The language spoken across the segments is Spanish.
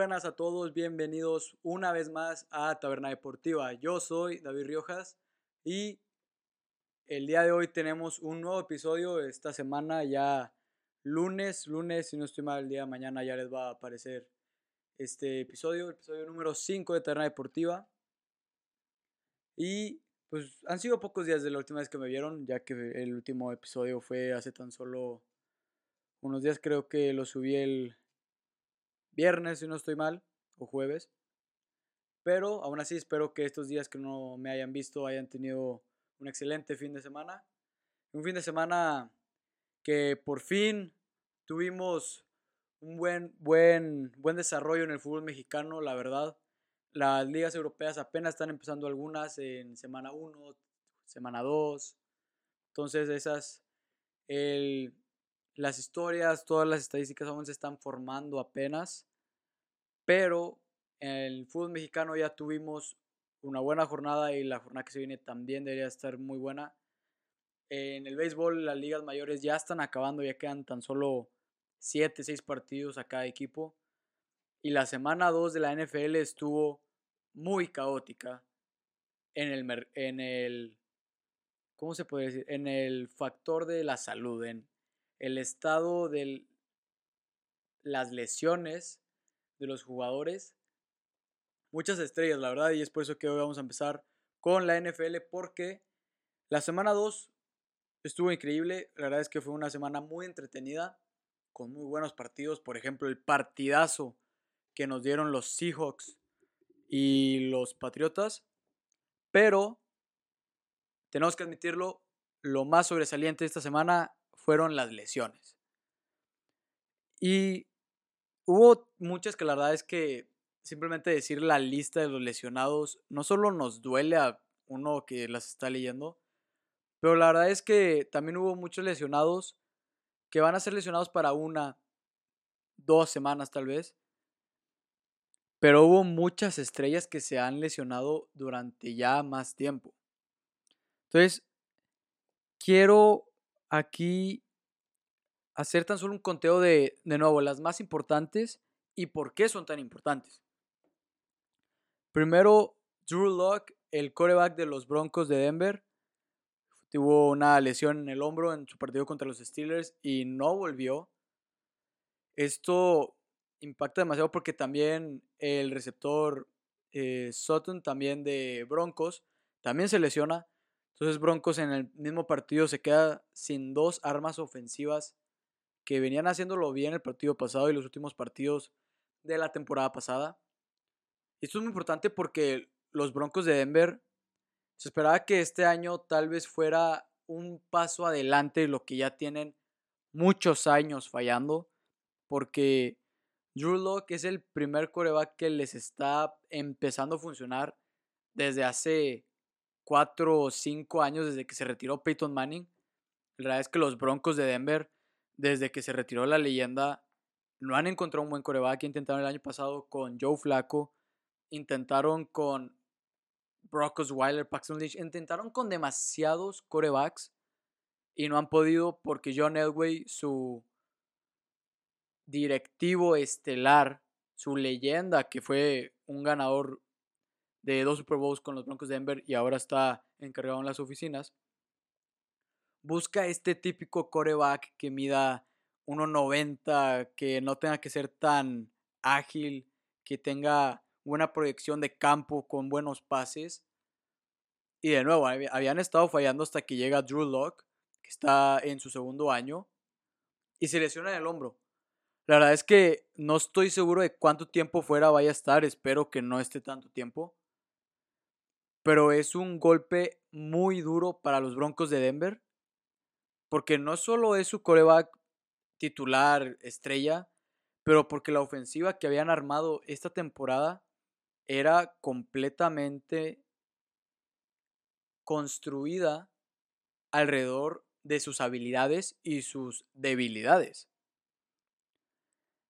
buenas a todos, bienvenidos una vez más a Taberna Deportiva. Yo soy David Riojas y el día de hoy tenemos un nuevo episodio. Esta semana ya lunes, lunes, si no estoy mal, el día de mañana ya les va a aparecer este episodio, el episodio número 5 de Taberna Deportiva. Y pues han sido pocos días de la última vez que me vieron, ya que el último episodio fue hace tan solo unos días, creo que lo subí el viernes, si no estoy mal, o jueves. Pero aún así espero que estos días que no me hayan visto hayan tenido un excelente fin de semana. Un fin de semana que por fin tuvimos un buen, buen, buen desarrollo en el fútbol mexicano, la verdad. Las ligas europeas apenas están empezando algunas en semana 1, semana 2. Entonces esas, el, las historias, todas las estadísticas aún se están formando apenas. Pero en el fútbol mexicano ya tuvimos una buena jornada y la jornada que se viene también debería estar muy buena. En el béisbol las ligas mayores ya están acabando, ya quedan tan solo 7, 6 partidos a cada equipo. Y la semana 2 de la NFL estuvo muy caótica en el, en el ¿cómo se puede decir? En el factor de la salud, en el estado de las lesiones de los jugadores. Muchas estrellas, la verdad, y es por eso que hoy vamos a empezar con la NFL porque la semana 2 estuvo increíble. La verdad es que fue una semana muy entretenida, con muy buenos partidos. Por ejemplo, el partidazo que nos dieron los Seahawks y los Patriotas. Pero, tenemos que admitirlo, lo más sobresaliente de esta semana fueron las lesiones. Y hubo muchas que la verdad es que simplemente decir la lista de los lesionados no solo nos duele a uno que las está leyendo, pero la verdad es que también hubo muchos lesionados que van a ser lesionados para una, dos semanas tal vez. Pero hubo muchas estrellas que se han lesionado durante ya más tiempo. Entonces, quiero aquí hacer tan solo un conteo de, de nuevo, las más importantes y por qué son tan importantes. Primero, Drew Locke, el coreback de los Broncos de Denver, tuvo una lesión en el hombro en su partido contra los Steelers y no volvió. Esto impacta demasiado porque también el receptor eh, Sutton, también de Broncos, también se lesiona. Entonces Broncos en el mismo partido se queda sin dos armas ofensivas que venían haciéndolo bien el partido pasado y los últimos partidos de la temporada pasada. Esto es muy importante porque los Broncos de Denver se esperaba que este año tal vez fuera un paso adelante de lo que ya tienen muchos años fallando, porque Drew Locke es el primer coreback que les está empezando a funcionar desde hace cuatro o cinco años, desde que se retiró Peyton Manning. La verdad es que los Broncos de Denver, desde que se retiró la leyenda, no han encontrado un buen coreback. Intentaron el año pasado con Joe Flacco, intentaron con Brock Osweiler, Paxton Lynch, intentaron con demasiados corebacks y no han podido porque John Elway, su directivo estelar, su leyenda, que fue un ganador de dos Super Bowls con los Broncos de Denver y ahora está encargado en las oficinas, busca este típico coreback que mida 1.90, que no tenga que ser tan ágil, que tenga buena proyección de campo con buenos pases. Y de nuevo, habían estado fallando hasta que llega Drew Locke, que está en su segundo año, y se lesiona en el hombro. La verdad es que no estoy seguro de cuánto tiempo fuera vaya a estar, espero que no esté tanto tiempo. Pero es un golpe muy duro para los Broncos de Denver, porque no solo es su coreback titular estrella, pero porque la ofensiva que habían armado esta temporada era completamente construida alrededor de sus habilidades y sus debilidades.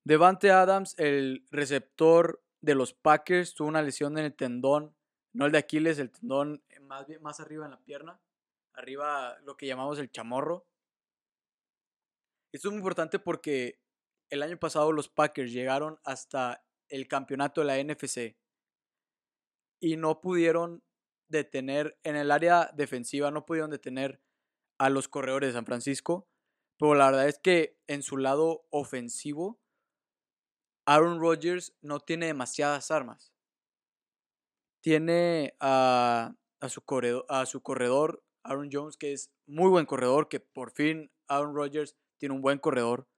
Devante Adams, el receptor de los Packers, tuvo una lesión en el tendón, no el de Aquiles, el tendón más, más arriba en la pierna, arriba lo que llamamos el chamorro. Esto es muy importante porque el año pasado los Packers llegaron hasta el campeonato de la NFC y no pudieron detener en el área defensiva, no pudieron detener a los corredores de San Francisco, pero la verdad es que en su lado ofensivo, Aaron Rodgers no tiene demasiadas armas. Tiene a, su, corredor, a su corredor, Aaron Jones, que es muy buen corredor, que por fin Aaron Rodgers tiene un buen corredor.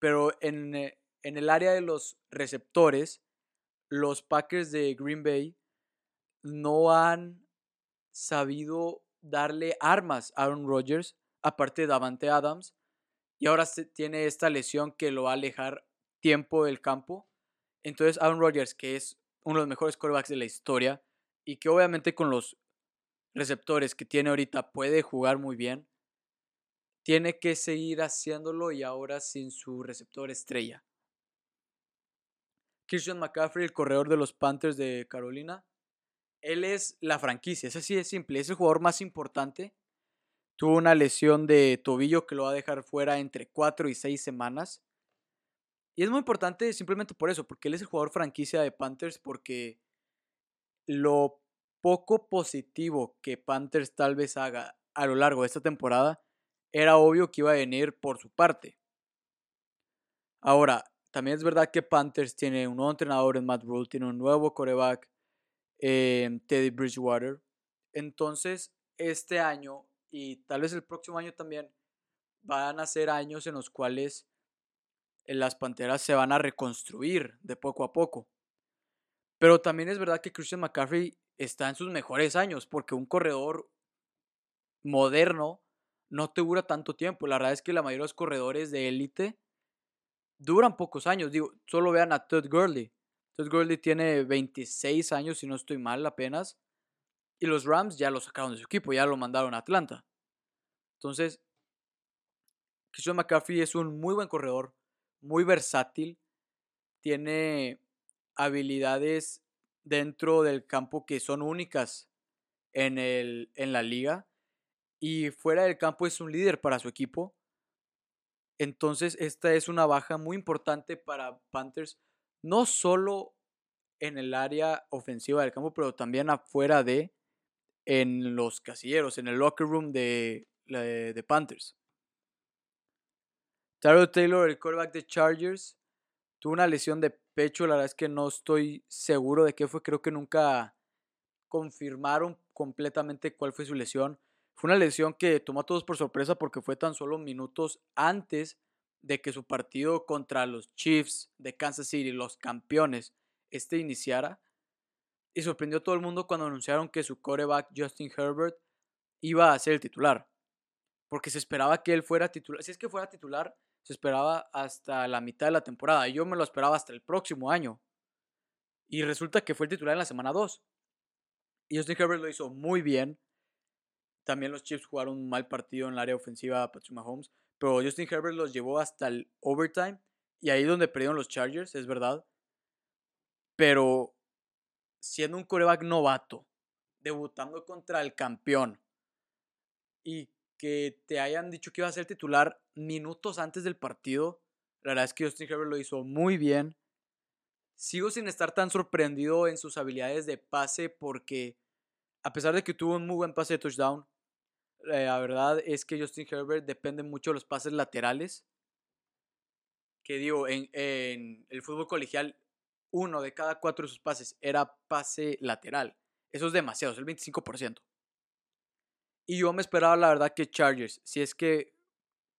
Pero en, eh, en el área de los receptores, los Packers de Green Bay no han sabido darle armas a Aaron Rodgers, aparte de Davante Adams, y ahora tiene esta lesión que lo va a alejar tiempo del campo. Entonces Aaron Rodgers, que es uno de los mejores quarterbacks de la historia y que obviamente con los receptores que tiene ahorita puede jugar muy bien, tiene que seguir haciéndolo y ahora sin su receptor estrella. Christian McCaffrey, el corredor de los Panthers de Carolina, él es la franquicia, es así de simple, es el jugador más importante. Tuvo una lesión de tobillo que lo va a dejar fuera entre 4 y 6 semanas. Y es muy importante simplemente por eso, porque él es el jugador franquicia de Panthers, porque lo poco positivo que Panthers tal vez haga a lo largo de esta temporada, era obvio que iba a venir por su parte. Ahora, también es verdad que Panthers tiene un nuevo entrenador en Matt Rule, tiene un nuevo coreback Em, Teddy Bridgewater. Entonces, este año y tal vez el próximo año también van a ser años en los cuales eh, las Panteras se van a reconstruir de poco a poco. Pero también es verdad que Christian McCaffrey está en sus mejores años porque un corredor moderno no te dura tanto tiempo. La verdad es que la mayoría de los corredores de élite duran pocos años. Digo, solo vean a Todd Gurley. Entonces Gurley tiene 26 años, si no estoy mal apenas. Y los Rams ya lo sacaron de su equipo, ya lo mandaron a Atlanta. Entonces, Christian McCaffrey es un muy buen corredor, muy versátil. Tiene habilidades dentro del campo que son únicas en, el, en la liga. Y fuera del campo es un líder para su equipo. Entonces, esta es una baja muy importante para Panthers no solo en el área ofensiva del campo, pero también afuera de, en los casilleros, en el locker room de, de, Panthers. Taro Taylor, el quarterback de Chargers, tuvo una lesión de pecho, la verdad es que no estoy seguro de qué fue, creo que nunca confirmaron completamente cuál fue su lesión. Fue una lesión que tomó a todos por sorpresa porque fue tan solo minutos antes de que su partido contra los Chiefs de Kansas City, los campeones, este iniciara. Y sorprendió a todo el mundo cuando anunciaron que su coreback Justin Herbert iba a ser el titular. Porque se esperaba que él fuera titular. Si es que fuera titular, se esperaba hasta la mitad de la temporada. Y yo me lo esperaba hasta el próximo año. Y resulta que fue el titular en la semana 2. Y Justin Herbert lo hizo muy bien. También los Chiefs jugaron un mal partido en el área ofensiva a Patrick Mahomes. Pero Justin Herbert los llevó hasta el overtime. Y ahí donde perdieron los Chargers, es verdad. Pero siendo un coreback novato, debutando contra el campeón, y que te hayan dicho que iba a ser titular minutos antes del partido, la verdad es que Justin Herbert lo hizo muy bien. Sigo sin estar tan sorprendido en sus habilidades de pase porque a pesar de que tuvo un muy buen pase de touchdown, la verdad es que Justin Herbert depende mucho de los pases laterales. Que digo, en, el fútbol colegial, uno de cada cuatro de sus pases era pase lateral. Eso es demasiado, es el 25%. Y yo me esperaba, la verdad, que Chargers, si es que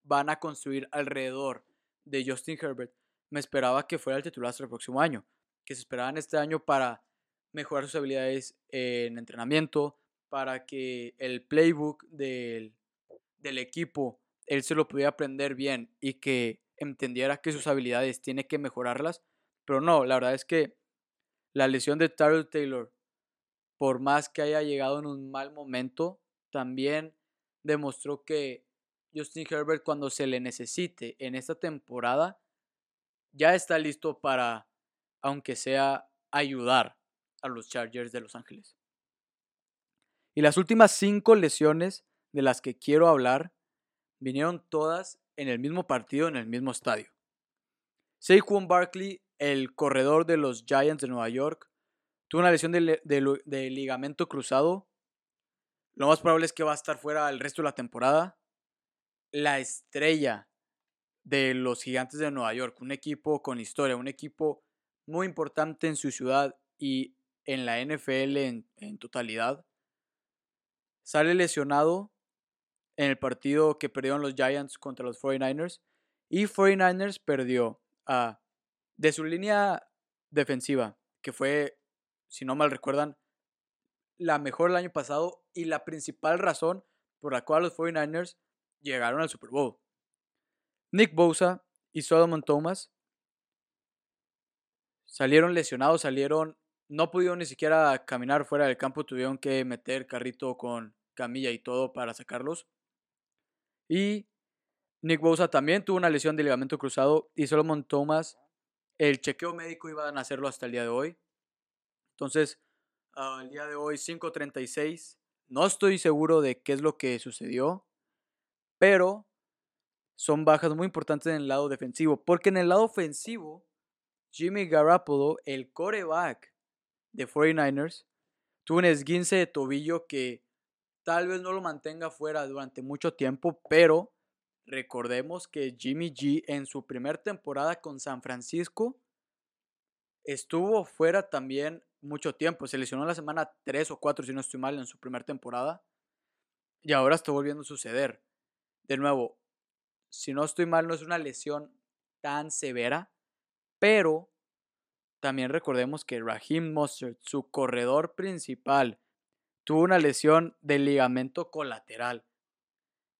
van a construir alrededor de Justin Herbert, me esperaba que fuera el titular hasta el próximo año. Que se esperaban este año para mejorar sus habilidades en entrenamiento, para que el playbook del, del equipo él se lo pudiera aprender bien y que entendiera que sus habilidades tiene que mejorarlas. Pero no, la verdad es que la lesión de Tyrell Taylor, por más que haya llegado en un mal momento, también demostró que Justin Herbert cuando se le necesite en esta temporada, ya está listo para, aunque sea, ayudar a los Chargers de Los Ángeles. Y las últimas cinco lesiones de las que quiero hablar vinieron todas en el mismo partido, en el mismo estadio. Saquon Barkley el corredor de los Giants de Nueva York, tuvo una lesión de, ligamento cruzado. Lo más probable es que va a estar fuera el resto de la temporada. La estrella de los Gigantes de Nueva York, un equipo con historia, un equipo muy importante en su ciudad y en la NFL en, totalidad. Sale lesionado en el partido que perdieron los Giants contra los 49ers y 49ers perdió a de su línea defensiva, que fue, si no mal recuerdan, la mejor el año pasado y la principal razón por la cual los 49ers llegaron al Super Bowl. Nick Bosa y Solomon Thomas salieron lesionados, salieron, no pudieron ni siquiera caminar fuera del campo, tuvieron que meter carrito con camilla y todo para sacarlos. Y Nick Bosa también tuvo una lesión de ligamento cruzado y Solomon Thomas, el chequeo médico iban a hacerlo hasta el día de hoy. Entonces, al día de hoy, 5.36, no estoy seguro de qué es lo que sucedió, pero son bajas muy importantes en el lado defensivo, porque en el lado ofensivo, Jimmy Garoppolo, el coreback de 49ers, tuvo un esguince de tobillo que tal vez no lo mantenga fuera durante mucho tiempo, pero recordemos que Jimmy G en su primera temporada con San Francisco estuvo fuera también mucho tiempo. Se lesionó la semana 3 o 4, si no estoy mal, en su primera temporada. Y ahora está volviendo a suceder. De nuevo, si no estoy mal, no es una lesión tan severa, pero también recordemos que Raheem Mostert, su corredor principal, tuvo una lesión del ligamento colateral,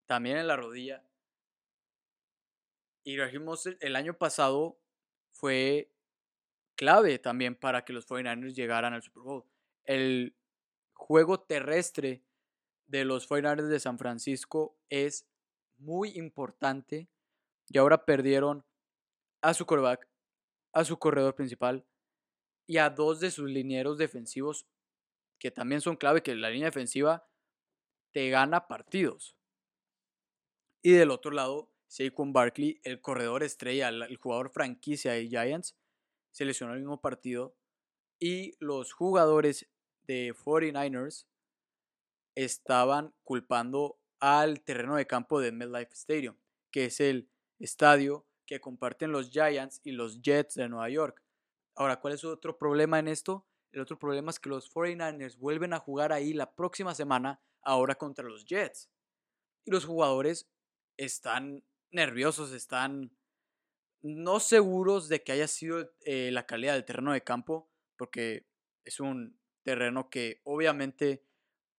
también en la rodilla. Y Raheem Mostert el año pasado fue clave también para que los 49ers llegaran al Super Bowl. El juego terrestre de los 49ers de San Francisco es muy importante y ahora perdieron a su quarterback, a su corredor principal y a dos de sus linieros defensivos que también son clave, que la línea defensiva te gana partidos. Y del otro lado, Saquon Barkley, el corredor estrella, el jugador franquicia de Giants, se lesionó el mismo partido. Y los jugadores de 49ers estaban culpando al terreno de campo de MetLife Stadium, que es el estadio que comparten los Giants y los Jets de Nueva York. Ahora, ¿cuál es otro problema en esto? El otro problema es que los 49ers vuelven a jugar ahí la próxima semana, ahora contra los Jets. Y los jugadores están nerviosos, están no seguros de que haya sido eh, la calidad del terreno de campo, porque es un terreno que obviamente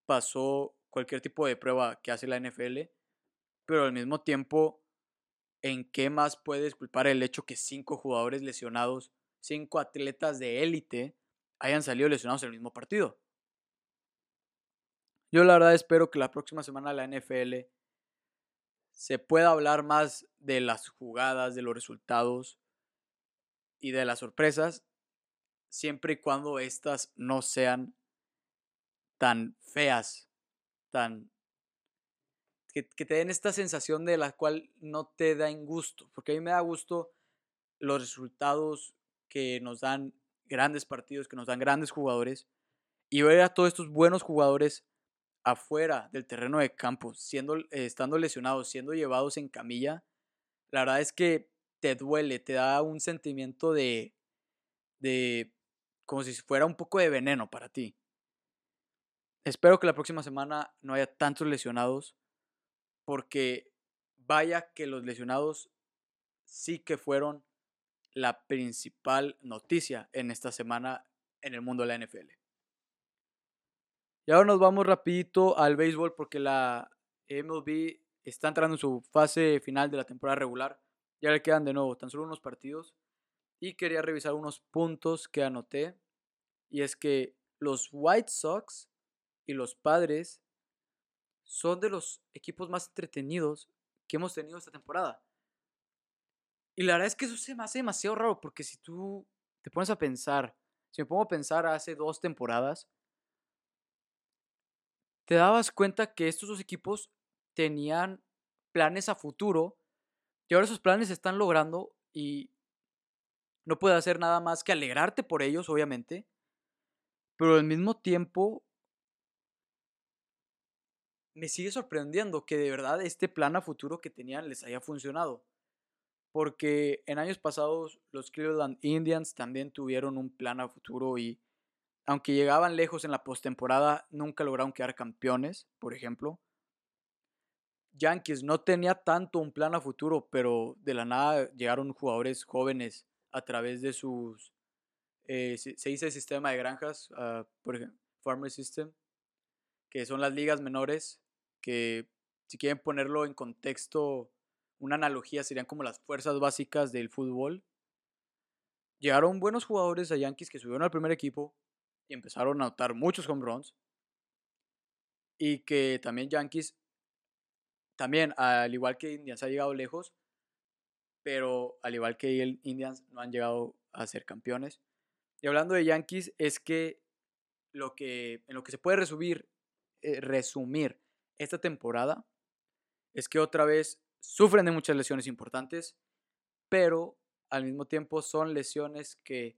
pasó cualquier tipo de prueba que hace la NFL, pero al mismo tiempo, ¿en qué más puedes culpar el hecho que cinco jugadores lesionados, cinco atletas de élite, hayan salido lesionados en el mismo partido? Yo la verdad espero que la próxima semana la NFL se pueda hablar más de las jugadas, de los resultados y de las sorpresas, siempre y cuando estas no sean tan feas tan... Que, te den esta sensación de la cual no te da gusto, porque a mí me da gusto los resultados que nos dan grandes partidos, que nos dan grandes jugadores, y ver a todos estos buenos jugadores afuera del terreno de campo, siendo, estando lesionados, siendo llevados en camilla, la verdad es que te duele, te da un sentimiento de, de como si fuera un poco de veneno para ti. Espero que la próxima semana no haya tantos lesionados, porque vaya que los lesionados sí que fueron la principal noticia en esta semana en el mundo de la NFL. Y ahora nos vamos rapidito al béisbol porque la MLB está entrando en su fase final de la temporada regular. Ya le quedan de nuevo tan solo unos partidos. Y quería revisar unos puntos que anoté. Y es que los White Sox y los padres son de los equipos más entretenidos que hemos tenido esta temporada. Y la verdad es que eso se me hace demasiado raro porque si tú te pones a pensar, si me pongo a pensar hace dos temporadas, te dabas cuenta que estos dos equipos tenían planes a futuro y ahora esos planes se están logrando y no puedes hacer nada más que alegrarte por ellos, obviamente, pero al mismo tiempo me sigue sorprendiendo que de verdad este plan a futuro que tenían les haya funcionado. Porque en años pasados los Cleveland Indians también tuvieron un plan a futuro y aunque llegaban lejos en la postemporada, nunca lograron quedar campeones, por ejemplo. Yankees no tenía tanto un plan a futuro, pero de la nada llegaron jugadores jóvenes a través de sus, eh, se, dice sistema de granjas, ah, por ejemplo, Farmer System, que son las ligas menores, que si quieren ponerlo en contexto, una analogía serían como las fuerzas básicas del fútbol. Llegaron buenos jugadores a Yankees que subieron al primer equipo y empezaron a anotar muchos home runs. Y que también Yankees, también al igual que Indians ha llegado lejos, pero al igual que el Indians no han llegado a ser campeones. Y hablando de Yankees, es que, lo que en lo que se puede resumir, eh, resumir esta temporada es que otra vez sufren de muchas lesiones importantes, pero al mismo tiempo son lesiones que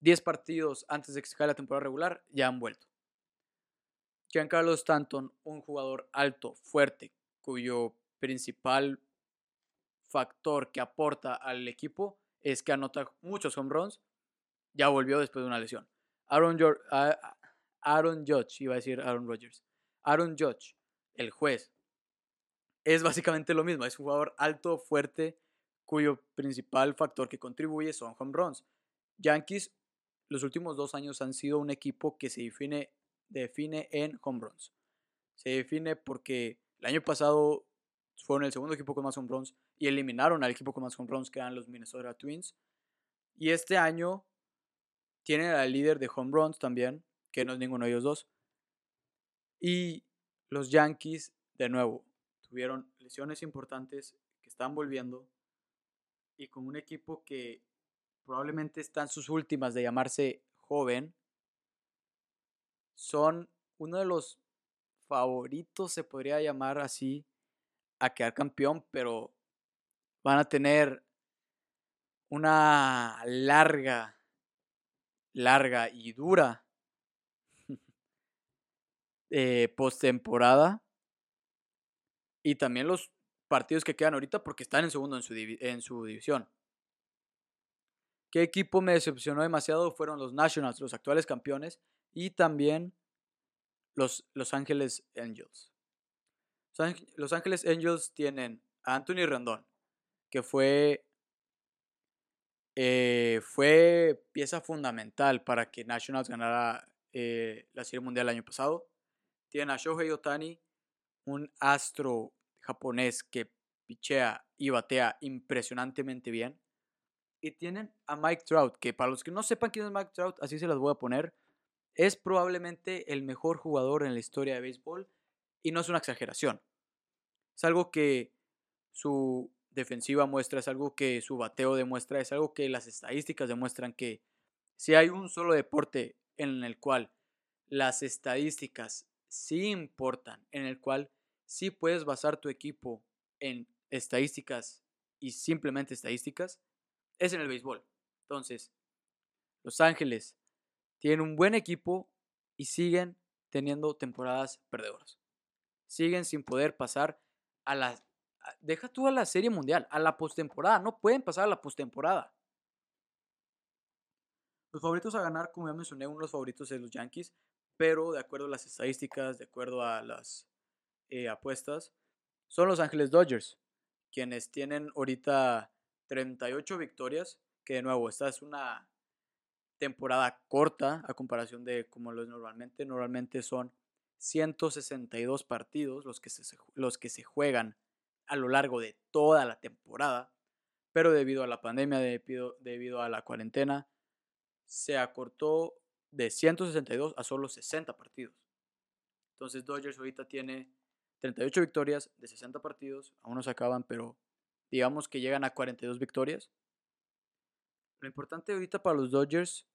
10 partidos antes de que se acabe la temporada regular ya han vuelto. Giancarlo Stanton, un jugador alto, fuerte, cuyo principal factor que aporta al equipo es que anota muchos home runs, ya volvió después de una lesión. Aaron, Aaron Judge, iba a decir Aaron Rodgers. Aaron Judge, el juez, es básicamente lo mismo. Es un jugador alto, fuerte, cuyo principal factor que contribuye son home runs. Yankees, los últimos dos años han sido un equipo que se define, define en home runs. Se define porque el año pasado fueron el segundo equipo con más home runs y eliminaron al equipo con más home runs que eran los Minnesota Twins. Y este año tienen al líder de home runs también, que no es ninguno de ellos dos. Y los Yankees, de nuevo, tuvieron lesiones importantes que están volviendo y con un equipo que probablemente está en sus últimas de llamarse joven, son uno de los favoritos, se podría llamar así, a quedar campeón, pero van a tener una larga, larga y dura eh, postemporada. Y también los partidos que quedan ahorita porque están en segundo en su, división. ¿Qué equipo me decepcionó demasiado? Fueron los Nationals, los actuales campeones, y también los Los Ángeles Angels. Los Ángeles Angels tienen a Anthony Rendón, que fue, eh, fue pieza fundamental para que Nationals ganara eh, la Serie Mundial el año pasado. Tienen a Shohei Otani, un astro japonés que pichea y batea impresionantemente bien. Y tienen a Mike Trout, que para los que no sepan quién es Mike Trout, así se las voy a poner, es probablemente el mejor jugador en la historia de béisbol y no es una exageración. Es algo que su defensiva muestra, es algo que su bateo demuestra, es algo que las estadísticas demuestran que si hay un solo deporte en el cual las estadísticas sí importan, en el cual sí puedes basar tu equipo en estadísticas y simplemente estadísticas, es en el béisbol. Entonces, Los Ángeles tienen un buen equipo y siguen teniendo temporadas perdedoras. Siguen sin poder pasar a la. Deja tú a la Serie Mundial, a la postemporada. No pueden pasar a la postemporada. Los favoritos a ganar, como ya mencioné, uno de los favoritos de los Yankees, pero de acuerdo a las estadísticas, de acuerdo a las eh, apuestas, son los Ángeles Dodgers, quienes tienen ahorita 38 victorias, que de nuevo, esta es una temporada corta a comparación de como lo es normalmente. Normalmente son 162 partidos los que, se, los que se juegan a lo largo de toda la temporada, pero debido a la pandemia, debido, debido a la cuarentena, se acortó de 162 a solo 60 partidos. Entonces Dodgers ahorita tiene 38 victorias de 60 partidos, aún no se acaban, pero digamos que llegan a 42 victorias. Lo importante ahorita para los Dodgers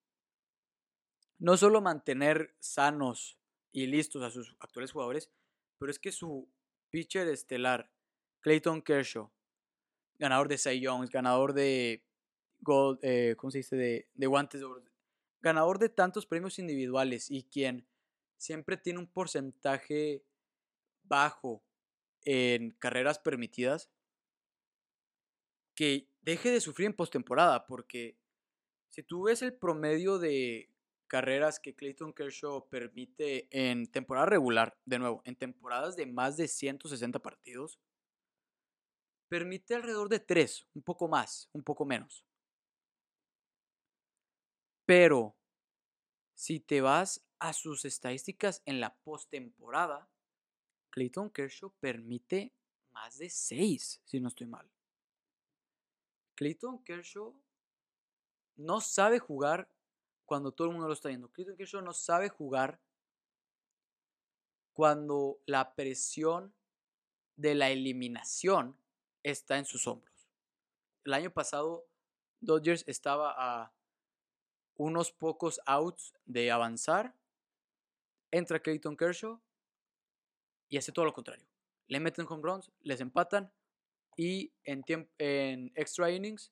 no solo mantener sanos y listos a sus actuales jugadores, pero es que su pitcher estelar, Clayton Kershaw, ganador de Cy Young, ganador de gold, eh, ¿cómo se dice? De, de guantes de. Ganador de tantos premios individuales y quien siempre tiene un porcentaje bajo en carreras permitidas, que deje de sufrir en postemporada, porque si tú ves el promedio de carreras que Clayton Kershaw permite en temporada regular, de nuevo, en temporadas de más de 160 partidos, permite alrededor de 3, un poco más, un poco menos. Pero si te vas a sus estadísticas en la postemporada, Clayton Kershaw permite más de 6, si no estoy mal. Clayton Kershaw no sabe jugar cuando todo el mundo lo está viendo. Clayton Kershaw no sabe jugar cuando la presión de la eliminación está en sus hombros. El año pasado, Dodgers estaba a unos pocos outs de avanzar. Entra Clayton Kershaw y hace todo lo contrario. Le meten home runs, les empatan y en, en extra innings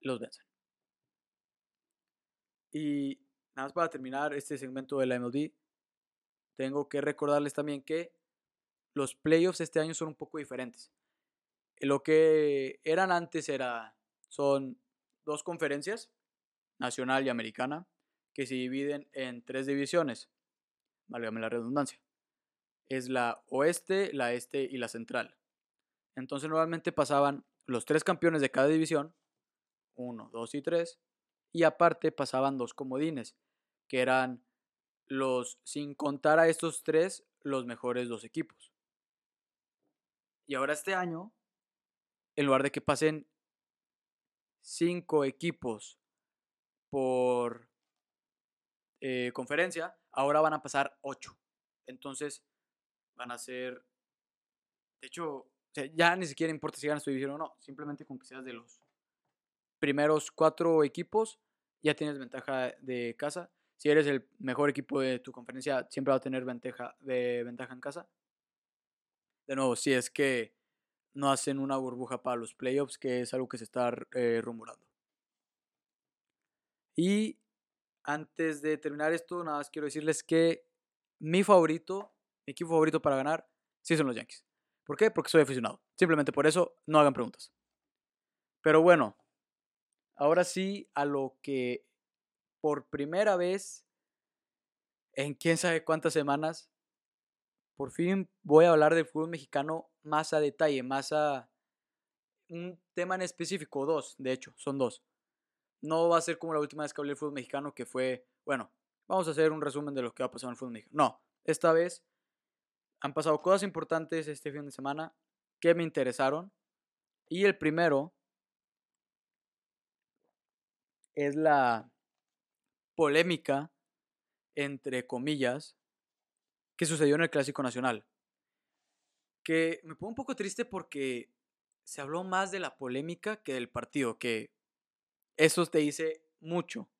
los vencen. Y nada más para terminar este segmento de la MLB, tengo que recordarles también que los playoffs este año son un poco diferentes. Lo que eran antes era, son dos conferencias, nacional y americana, que se dividen en tres divisiones, válgame la redundancia. Es la oeste, la este y la central. Entonces normalmente pasaban los tres campeones de cada división, uno, dos y tres, y aparte pasaban dos comodines, que eran los, sin contar a estos tres, los mejores dos equipos. Y ahora este año en lugar de que pasen cinco equipos por eh, conferencia, ahora van a pasar ocho. Entonces van a ser, de hecho, ya ni siquiera importa si ganas tu división o no, simplemente con que seas de los primeros cuatro equipos, ya tienes ventaja de casa. Si eres el mejor equipo de tu conferencia, siempre va a tener ventaja, de, ventaja en casa. De nuevo, si es que no hacen una burbuja para los playoffs, que es algo que se está eh, rumorando. Y antes de terminar esto, nada más quiero decirles que mi favorito, mi equipo favorito para ganar, sí son los Yankees. ¿Por qué? Porque soy aficionado. Simplemente por eso, no hagan preguntas. Pero bueno, ahora sí a lo que por primera vez en quién sabe cuántas semanas, por fin voy a hablar del fútbol mexicano más a detalle, más a un tema en específico, dos, de hecho, son dos. No va a ser como la última vez que hablé del fútbol mexicano, que fue, bueno, vamos a hacer un resumen de lo que va a pasar en el fútbol mexicano. No, esta vez han pasado cosas importantes este fin de semana que me interesaron. Y el primero es la polémica, entre comillas, que sucedió en el Clásico Nacional que me pongo un poco triste porque se habló más de la polémica que del partido, que eso te dice mucho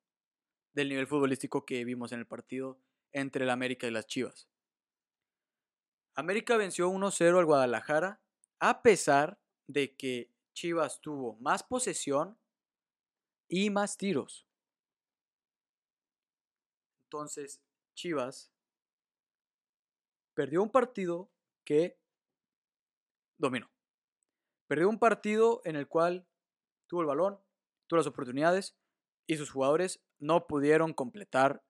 del nivel futbolístico que vimos en el partido entre el América y las Chivas. América venció 1-0 al Guadalajara a pesar de que Chivas tuvo más posesión y más tiros. Entonces, Chivas perdió un partido que dominó. Perdió un partido en el cual tuvo el balón, tuvo las oportunidades y sus jugadores no pudieron completar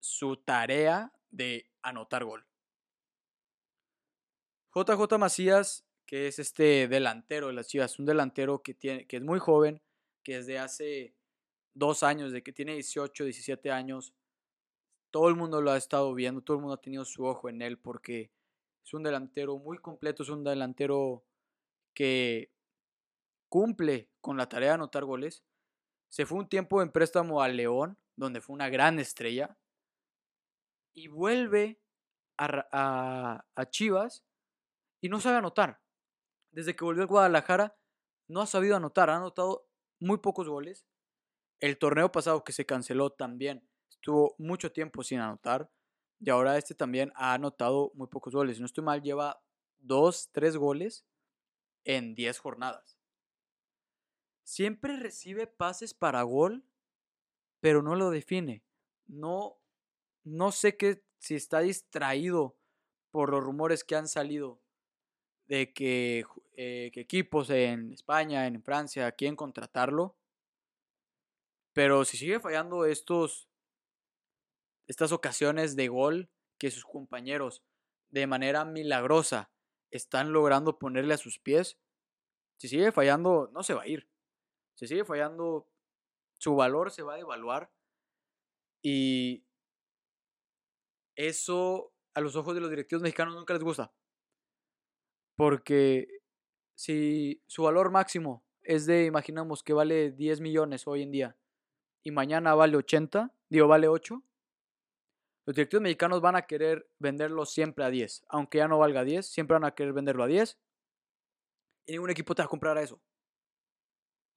su tarea de anotar gol. JJ Macías, que es este delantero de las Chivas, un delantero que, tiene, que es muy joven, que desde hace dos años, de que tiene 18, 17 años, todo el mundo lo ha estado viendo, todo el mundo ha tenido su ojo en él porque es un delantero muy completo, es un delantero que cumple con la tarea de anotar goles. Se fue un tiempo en préstamo a León, donde fue una gran estrella. Y vuelve a, Chivas y no sabe anotar. Desde que volvió a Guadalajara, no ha sabido anotar. Ha anotado muy pocos goles. El torneo pasado que se canceló también estuvo mucho tiempo sin anotar. Y ahora este también ha anotado muy pocos goles. Si no estoy mal, lleva 2, 3 goles en 10 jornadas. siempre recibe pases para gol, pero no lo define. No, no sé qué, si está distraído por los rumores que han salido de que, eh, que equipos en España, en Francia, quieren contratarlo. Pero si sigue fallando estos, estas ocasiones de gol que sus compañeros de manera milagrosa están logrando ponerle a sus pies, si sigue fallando, no se va a ir. Si sigue fallando, su valor se va a devaluar. Y eso a los ojos de los directivos mexicanos nunca les gusta. Porque si su valor máximo es de, imaginamos que vale 10 millones hoy en día y mañana vale 80, digo, vale 8, los directivos mexicanos van a querer venderlo siempre a 10. Aunque ya no valga 10, siempre van a querer venderlo a 10. Y ningún equipo te va a comprar a eso.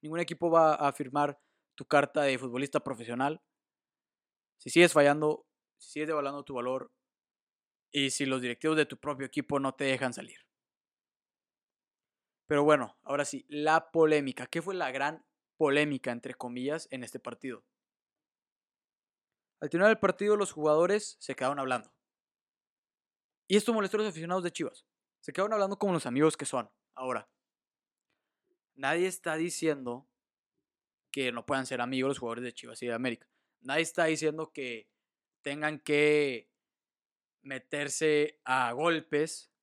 Ningún equipo va a firmar tu carta de futbolista profesional. Si sigues fallando, si sigues devaluando tu valor y si los directivos de tu propio equipo no te dejan salir. Pero bueno, ahora sí, la polémica. ¿Qué fue la gran polémica, entre comillas, en este partido? Al terminar el partido, los jugadores se quedaron hablando. Y esto molestó a los aficionados de Chivas. Se quedaron hablando como los amigos que son. Ahora, nadie está diciendo que no puedan ser amigos los jugadores de Chivas y de América. Nadie está diciendo que tengan que meterse a golpes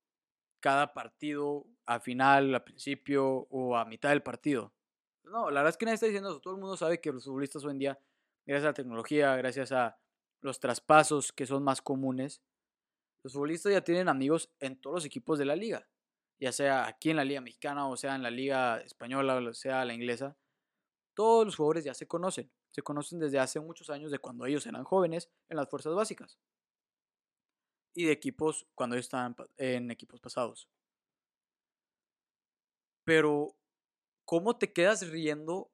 cada partido, a final, al principio o a mitad del partido. No, la verdad es que nadie está diciendo eso. Todo el mundo sabe que los futbolistas hoy en día gracias a la tecnología, gracias a los traspasos que son más comunes, los futbolistas ya tienen amigos en todos los equipos de la liga, ya sea aquí en la liga mexicana o sea en la liga española o sea la inglesa. Todos los jugadores ya se conocen, se conocen desde hace muchos años de cuando ellos eran jóvenes en las fuerzas básicas y de equipos cuando ellos estaban en equipos pasados. Pero, ¿cómo te quedas riendo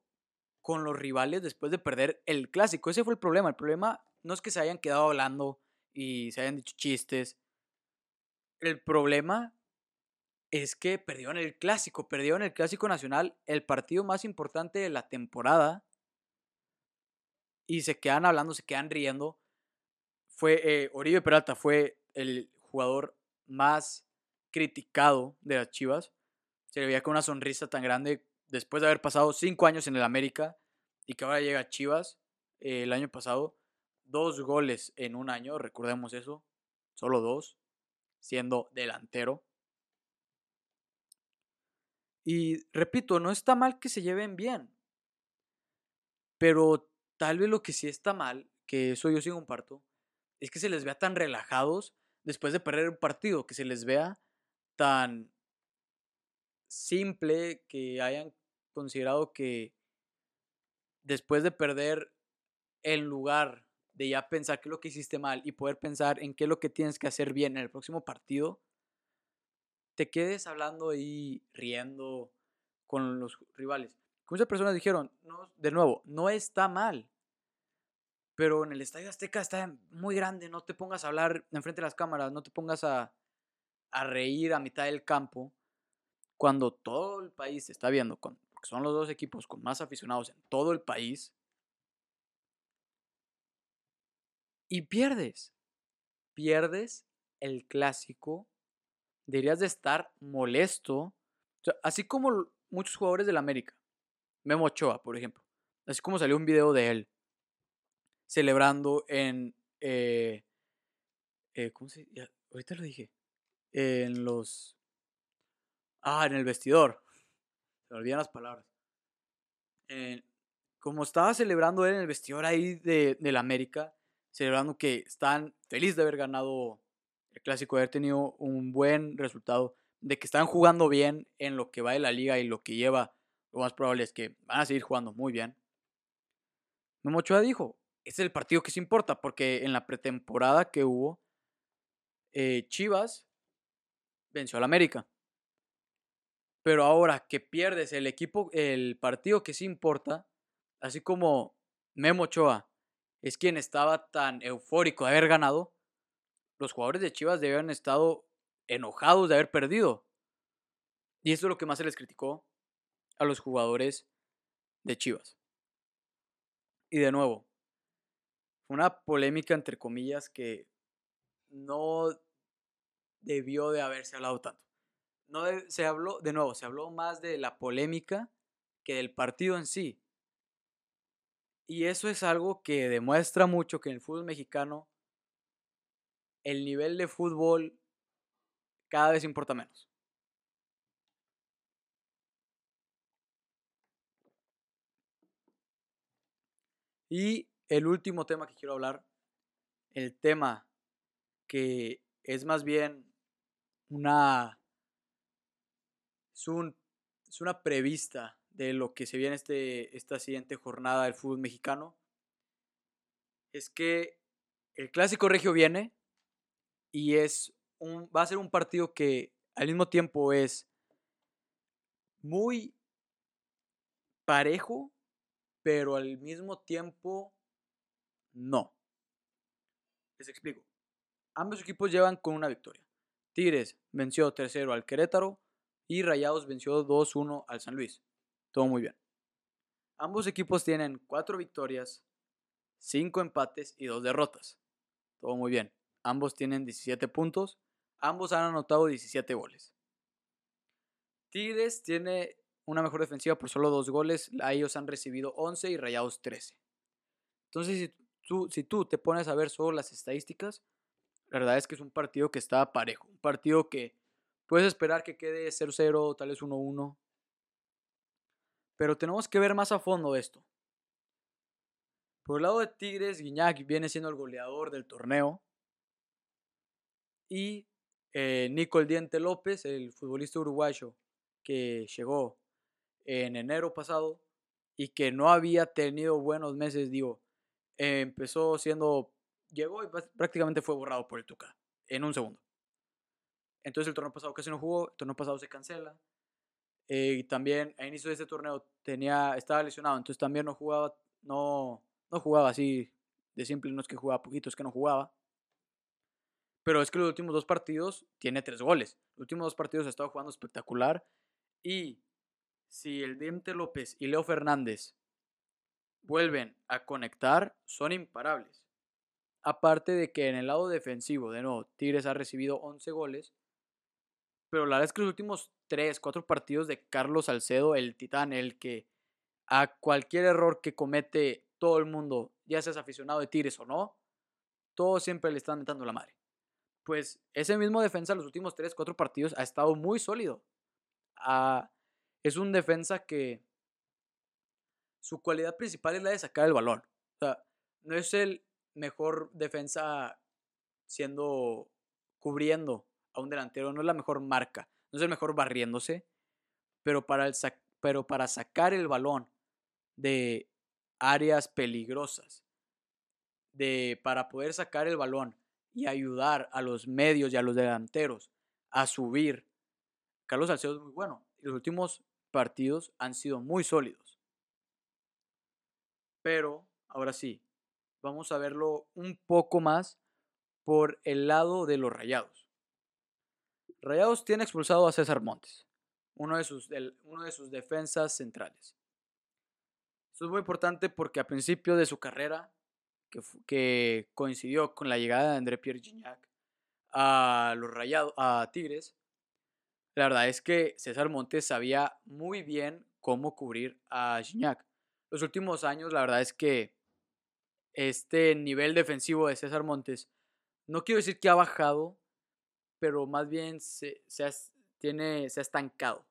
con los rivales después de perder el clásico. Ese fue el problema. El problema no es que se hayan quedado hablando y se hayan dicho chistes. El problema es que perdieron el clásico, perdieron el clásico nacional, el partido más importante de la temporada. Y se quedan hablando, se quedan riendo. Fue eh, Oribe Peralta fue el jugador más criticado de las Chivas. Se le veía con una sonrisa tan grande después de haber pasado cinco años en el América y que ahora llega a Chivas eh, el año pasado, dos goles en un año, recordemos eso, solo dos, siendo delantero. Y repito, no está mal que se lleven bien, pero tal vez lo que sí está mal, que eso yo sí comparto, es que se les vea tan relajados después de perder un partido, que se les vea tan simple que hayan considerado que después de perder en lugar de ya pensar qué es lo que hiciste mal y poder pensar en qué es lo que tienes que hacer bien en el próximo partido, te quedes hablando y riendo con los rivales. Muchas personas dijeron, de nuevo, no está mal, pero en el Estadio Azteca está muy grande, no te pongas a hablar enfrente de las cámaras, no te pongas a, a reír a mitad del campo cuando todo el país está viendo, porque son los dos equipos con más aficionados en todo el país, y pierdes. Pierdes el clásico. Deberías de estar molesto. así como muchos jugadores del América. Memo Ochoa, por ejemplo. Así como salió un video de él celebrando en... Eh, eh, ¿Cómo se Ahorita lo dije. En los Ah, en el vestidor. Se me olvidan las palabras. Eh, como estaba celebrando él en el vestidor ahí de, la América, celebrando que están felices de haber ganado el clásico, de haber tenido un buen resultado, de que están jugando bien en lo que va de la liga y lo que lleva, lo más probable es que van a seguir jugando muy bien. Memo Ochoa dijo, este es el partido que se importa, porque en la pretemporada que hubo, eh, Chivas venció al América. Pero ahora que pierdes el equipo, el partido que sí importa, así como Memo Ochoa es quien estaba tan eufórico de haber ganado, los jugadores de Chivas debían estado enojados de haber perdido. Y eso es lo que más se les criticó a los jugadores de Chivas. Y de nuevo, una polémica entre comillas que no debió de haberse hablado tanto. No se habló, de nuevo, se habló más de la polémica que del partido en sí. Y eso es algo que demuestra mucho que en el fútbol mexicano el nivel de fútbol cada vez importa menos. Y el último tema que quiero hablar, el tema que es más bien una es, es una prevista de lo que se viene este, esta siguiente jornada del fútbol mexicano, es que el clásico regio viene y es un, va a ser un partido que al mismo tiempo es muy parejo, pero al mismo tiempo no. Les explico. Ambos equipos llevan con una victoria. Tigres venció 3-0 al Querétaro y Rayados venció 2-1 al San Luis. Todo muy bien. Ambos equipos tienen 4 victorias, 5 empates y 2 derrotas. Todo muy bien. Ambos tienen 17 puntos. Ambos han anotado 17 goles. Tigres tiene una mejor defensiva por solo 2 goles. Ellos han recibido 11 y Rayados 13. Entonces, si tú, si tú te pones a ver solo las estadísticas, la verdad es que es un partido que está parejo. Un partido que puedes esperar que quede 0-0, tal vez 1-1. Pero tenemos que ver más a fondo esto. Por el lado de Tigres, Guiñac viene siendo el goleador del torneo. Y eh, Nico El Diente López, el futbolista uruguayo que llegó en enero pasado y que no había tenido buenos meses, digo, empezó siendo, llegó y prácticamente fue borrado por el Tuca en un segundo. Entonces el torneo pasado casi no jugó, el torneo pasado se cancela. Eh, también a inicio de este torneo tenía, estaba lesionado, entonces también no jugaba, no, no jugaba así de simple, no es que jugaba poquito, es que no jugaba. Pero es que los últimos dos partidos tiene tres goles. Los últimos dos partidos ha estado jugando espectacular. Y si el Diente López y Leo Fernández vuelven a conectar, son imparables. Aparte de que en el lado defensivo, de nuevo, Tigres ha recibido 11 goles pero la verdad es que los últimos 3, 4 partidos de Carlos Salcedo, el titán, el que a cualquier error que comete todo el mundo, ya seas aficionado de Tigres o no, todos siempre le están metiendo la madre. Pues ese mismo defensa los últimos 3, 4 partidos ha estado muy sólido. Ah, es un defensa que su cualidad principal es la de sacar el balón. O sea, no es el mejor defensa siendo cubriendo a un delantero, no es la mejor marca, no es el mejor barriéndose, pero para, el pero para sacar el balón de áreas peligrosas, de, para poder sacar el balón y ayudar a los medios y a los delanteros a subir, Carlos Salcedo es muy bueno. Los últimos partidos han sido muy sólidos. Pero, ahora sí, vamos a verlo un poco más por el lado de los rayados. Rayados tiene expulsado a César Montes, uno de sus, uno de sus defensas centrales. Esto es muy importante porque a principio de su carrera, que, coincidió con la llegada de André Pierre Gignac a los Rayados, a Tigres, la verdad es que César Montes sabía muy bien cómo cubrir a Gignac. Los últimos años, la verdad es que este nivel defensivo de César Montes, no quiero decir que ha bajado, pero más bien se, ha, tiene, se ha estancado.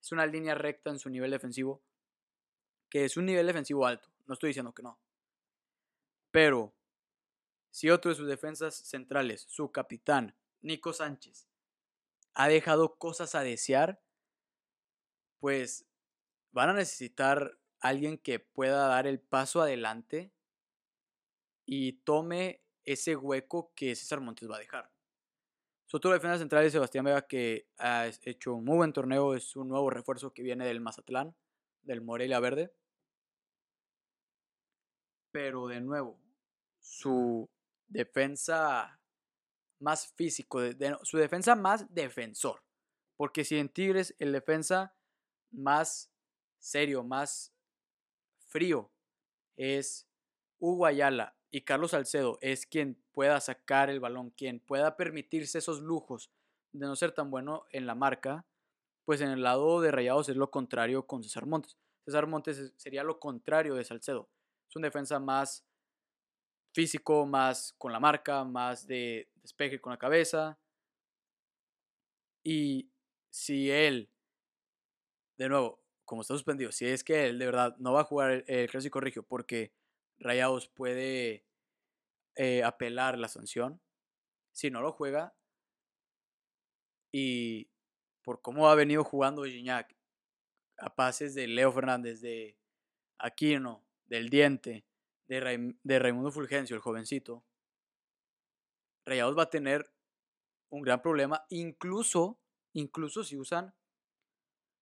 Es una línea recta en su nivel defensivo, que es un nivel defensivo alto, no estoy diciendo que no. Pero si otro de sus defensas centrales, su capitán, Nico Sánchez, ha dejado cosas a desear, pues van a necesitar alguien que pueda dar el paso adelante y tome ese hueco que César Montes va a dejar. Su otro defensa central es Sebastián Vega, que ha hecho un muy buen torneo. Es un nuevo refuerzo que viene del Mazatlán, del Morelia Verde. Pero de nuevo, su defensa más físico, su defensa más defensor. Porque si en Tigres el defensa más serio, más frío es Hugo Ayala y Carlos Salcedo es quien pueda sacar el balón, quien pueda permitirse esos lujos de no ser tan bueno en la marca, pues en el lado de Rayados es lo contrario con César Montes. César Montes sería lo contrario de Salcedo. Es un defensa más físico, más con la marca, más de despeje con la cabeza. Y si él, de nuevo, como está suspendido, si es que él de verdad no va a jugar el, clásico regio porque Rayados puede eh, apelar la sanción, si no lo juega, y por cómo ha venido jugando Gignac a pases de Leo Fernández, de Aquino, del Diente, de, Raimundo Fulgencio, el jovencito, Rayados va a tener un gran problema, incluso, incluso si usan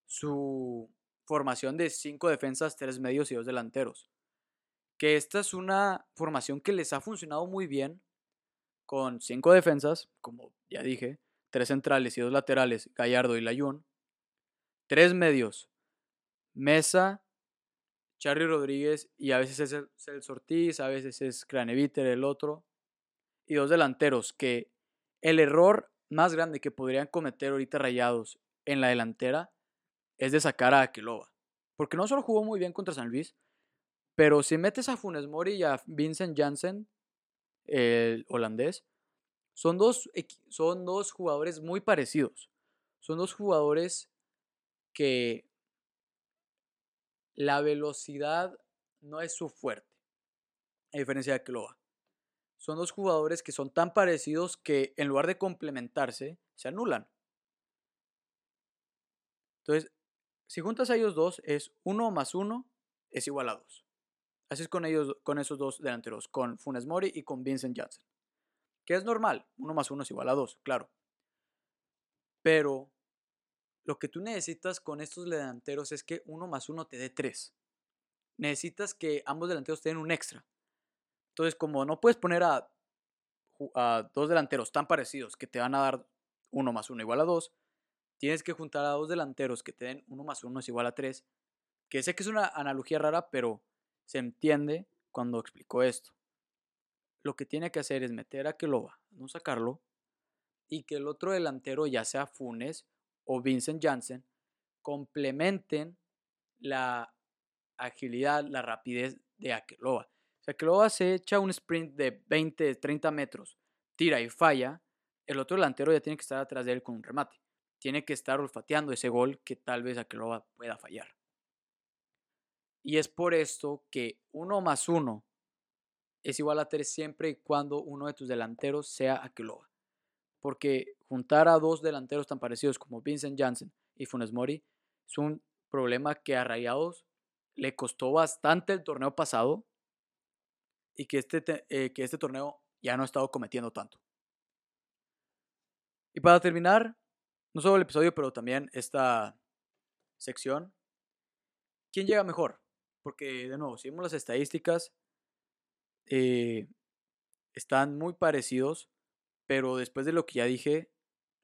su formación de cinco defensas, tres medios y dos delanteros. Que esta es una formación que les ha funcionado muy bien con cinco defensas, como ya dije, tres centrales y dos laterales, Gallardo y Layún, tres medios, Mesa, Charlie Rodríguez y a veces es el Ortiz, a veces es Craneviter el otro, y dos delanteros que el error más grande que podrían cometer ahorita Rayados en la delantera es de sacar a Aqueloba. Porque no solo jugó muy bien contra San Luis, pero si metes a Funes Mori y a Vincent Janssen, el holandés, son dos, son dos jugadores muy parecidos. Son dos jugadores que la velocidad no es su fuerte, a diferencia de Aqueloba. Son dos jugadores que son tan parecidos que en lugar de complementarse, se anulan. Entonces, si juntas a ellos dos, es 1 más 1 es igual a 2. Así es con, ellos, con esos dos delanteros, con Funes Mori y con Vincent Janssen. Que es normal, 1 más 1 es igual a 2, claro. Pero lo que tú necesitas con estos delanteros es que 1 más 1 te dé 3. Necesitas que ambos delanteros tengan un extra. Entonces, como no puedes poner a, a dos delanteros tan parecidos que te van a dar 1 más 1 igual a 2, tienes que juntar a dos delanteros que te den 1 más 1 es igual a 3. Que sé que es una analogía rara, pero se entiende cuando explico esto. Lo que tiene que hacer es meter a Keloba, no sacarlo, y que el otro delantero, ya sea Funes o Vincent Janssen, complementen la agilidad, la rapidez de Akeloba. Si Akeloba se echa un sprint de 20, 30 metros, tira y falla, el otro delantero ya tiene que estar atrás de él con un remate tiene que estar olfateando ese gol que tal vez Aqueloba pueda fallar. Y es por esto que uno más uno es igual a tres siempre y cuando uno de tus delanteros sea Aqueloba. Porque juntar a dos delanteros tan parecidos como Vincent Janssen y Funes Mori es un problema que a Rayados le costó bastante el torneo pasado y que este, eh, que este torneo ya no ha estado cometiendo tanto. Y para terminar, no solo el episodio, pero también esta sección. ¿Quién llega mejor? Porque, de nuevo, si vemos las estadísticas, eh, están muy parecidos, pero después de lo que ya dije,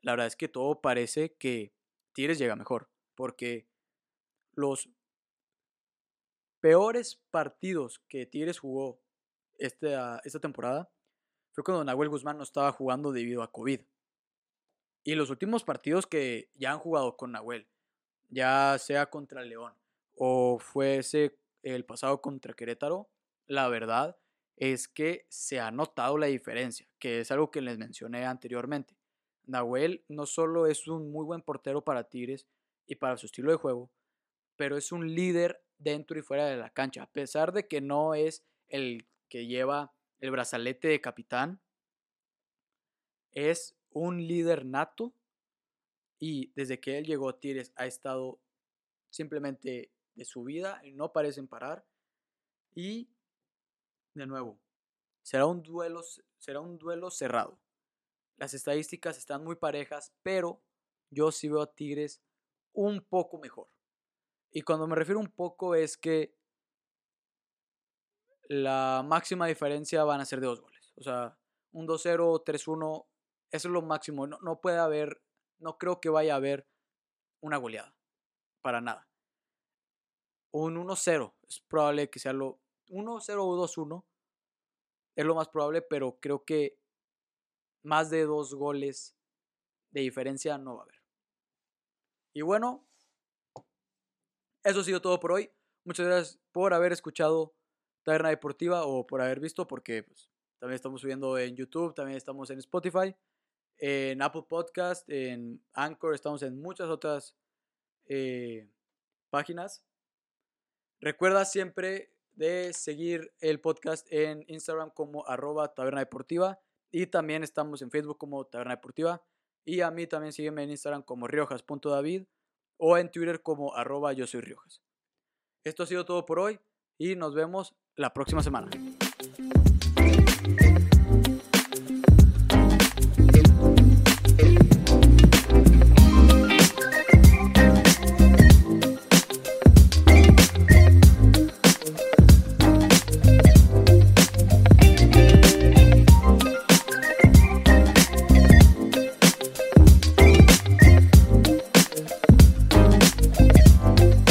la verdad es que todo parece que Tigres llega mejor, porque los peores partidos que Tigres jugó esta, esta temporada fue cuando Nahuel Guzmán no estaba jugando debido a COVID. Y los últimos partidos que ya han jugado con Nahuel, ya sea contra León o fuese el pasado contra Querétaro, la verdad es que se ha notado la diferencia, que es algo que les mencioné anteriormente. Nahuel no solo es un muy buen portero para Tigres y para su estilo de juego, pero es un líder dentro y fuera de la cancha. A pesar de que no es el que lleva el brazalete de capitán, es un líder nato y desde que él llegó a Tigres ha estado simplemente de su vida y no parecen parar. Y de nuevo, será un duelo, será un duelo cerrado. Las estadísticas están muy parejas, pero yo sí veo a Tigres un poco mejor. Y cuando me refiero un poco es que la máxima diferencia van a ser de dos goles. O sea, un 2-0, 3-1 eso es lo máximo. No, no puede haber, no creo que vaya a haber una goleada. Para nada. Un 1-0. Es probable que sea lo 1-0 o 2-1. Es lo más probable, pero creo que más de dos goles de diferencia no va a haber. Y bueno, eso ha sido todo por hoy. Muchas gracias por haber escuchado Taberna Deportiva o por haber visto, porque pues, también estamos subiendo en YouTube, también estamos en Spotify, en Apple Podcast, en Anchor, estamos en muchas otras eh, páginas. Recuerda siempre de seguir el podcast en Instagram como arroba taberna deportiva y también estamos en Facebook como taberna deportiva y a mí también sígueme en Instagram como riojas.david o en Twitter como arroba yo soy riojas. Esto ha sido todo por hoy y nos vemos la próxima semana.